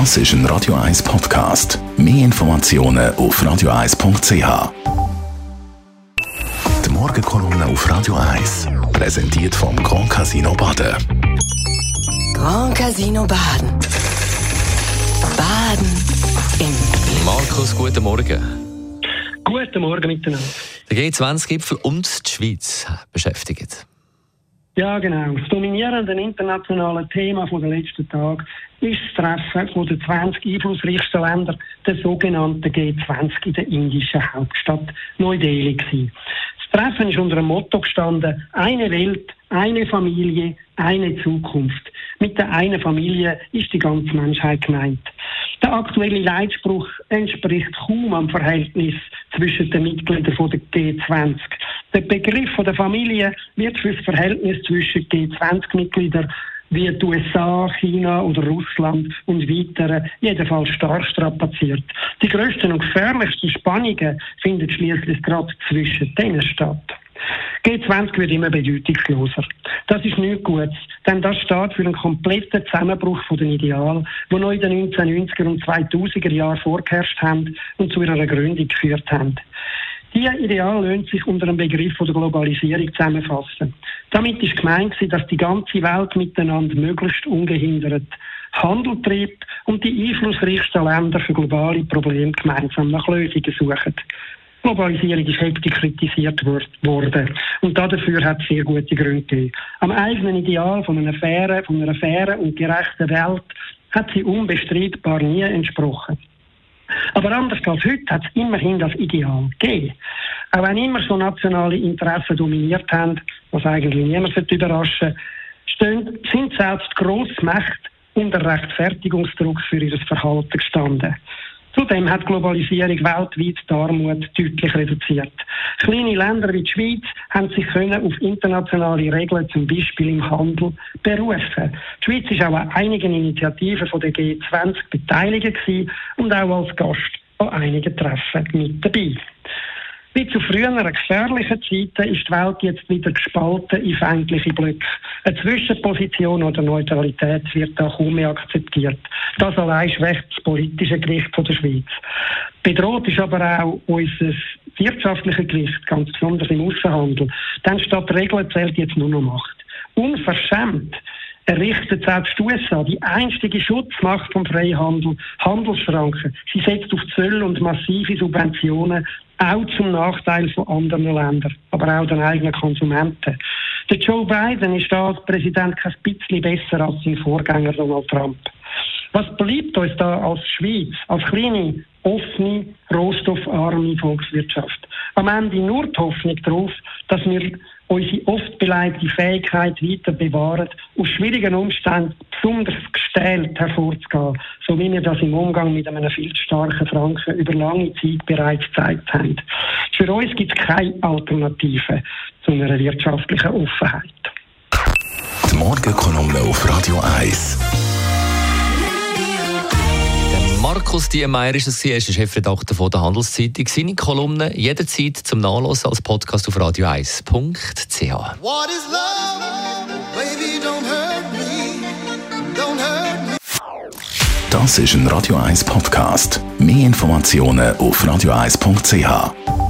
Das ist ein Radio 1 Podcast. Mehr Informationen auf radio1.ch. Die Morgenkolumne auf Radio 1 präsentiert vom Grand Casino Baden. Grand Casino Baden. Baden im Markus, guten Morgen. Guten Morgen miteinander. Der G20-Gipfel und die Schweiz beschäftigen. Ja, genau. Das dominierende internationale Thema der letzten Tage ist das Treffen den 20 einflussreichsten Ländern der sogenannten G20 in der indischen Hauptstadt Neu-Delhi. Das Treffen ist unter dem Motto gestanden, eine Welt, eine Familie, eine Zukunft. Mit der einen Familie ist die ganze Menschheit gemeint. Der aktuelle Leitspruch entspricht kaum am Verhältnis zwischen den Mitgliedern der G20. Der Begriff der Familie wird für das Verhältnis zwischen G20-Mitgliedern wie die USA, China oder Russland und weitere jedenfalls stark strapaziert. Die größten und gefährlichsten Spannungen finden schließlich gerade zwischen denen statt. G20 wird immer bedeutungsloser. Das ist nichts Gutes, denn das steht für einen kompletten Zusammenbruch von den Idealen, die noch in den 1990er und 2000er Jahren vorgeherrscht haben und zu ihrer Gründung geführt haben. Diese Ideal lohnt sich unter dem Begriff der Globalisierung zusammenfassen. Damit ist gemeint, dass die ganze Welt miteinander möglichst ungehindert Handel treibt und die einflussreichsten Länder für globale Probleme gemeinsam nach Lösungen suchen. Globalisierung ist heftig kritisiert worden. Und dafür hat es sehr gute Gründe gegeben. Am eigenen Ideal von einer fairen, von einer fairen und gerechten Welt hat sie unbestreitbar nie entsprochen. Aber anders als heute hat es immerhin das Ideal gegeben. Auch wenn immer so nationale Interessen dominiert haben, was eigentlich niemand überraschen stehen, sind selbst Grossmächte unter Rechtfertigungsdruck für ihr Verhalten gestanden. Zudem hat die Globalisierung weltweit die Armut deutlich reduziert. Kleine Länder wie die Schweiz haben sich können auf internationale Regeln, zum Beispiel im Handel, berufen. Die Schweiz ist auch an einigen Initiativen von der G20 beteiligt und auch als Gast an einigen Treffen mit dabei. Wie zu früheren gefährlichen Zeiten ist die Welt jetzt wieder gespalten in feindliche Blöcke. Eine Zwischenposition oder Neutralität wird da kaum mehr akzeptiert. Das allein schwächt das politische Gewicht der Schweiz. Bedroht ist aber auch unser wirtschaftliches Gewicht, ganz besonders im Außenhandel. Denn statt Regeln zählt jetzt nur noch Macht. Unverschämt errichtet selbst die USA die einstige Schutzmacht vom Freihandel Handelsschranken. Sie setzt auf Zölle und massive Subventionen auch zum Nachteil von anderen Ländern, aber auch den eigenen Konsumenten. Der Joe Biden ist da als Präsident kein bisschen besser als sein Vorgänger Donald Trump. Was bleibt uns da als Schweiz, als kleine, offene, rohstoffarme Volkswirtschaft? Am Ende nur die Hoffnung darauf, dass wir unsere oft beleidigte Fähigkeit weiter bewahren, aus schwierigen Umständen besonders gestählt hervorzugehen, so wie wir das im Umgang mit einem viel starken Franken über lange Zeit bereits gezeigt haben. Für uns gibt es keine Alternative zu einer wirtschaftlichen Offenheit. Die Morgenkolumne auf Radio 1. Markus Diemeyer ist es, er ist der Chefredakteur von der Handelszeitung. Seine Kolumne jederzeit zum Nachlesen als Podcast auf radio1.ch. Das ist ein Radio 1 Podcast. Mehr Informationen auf radio1.ch.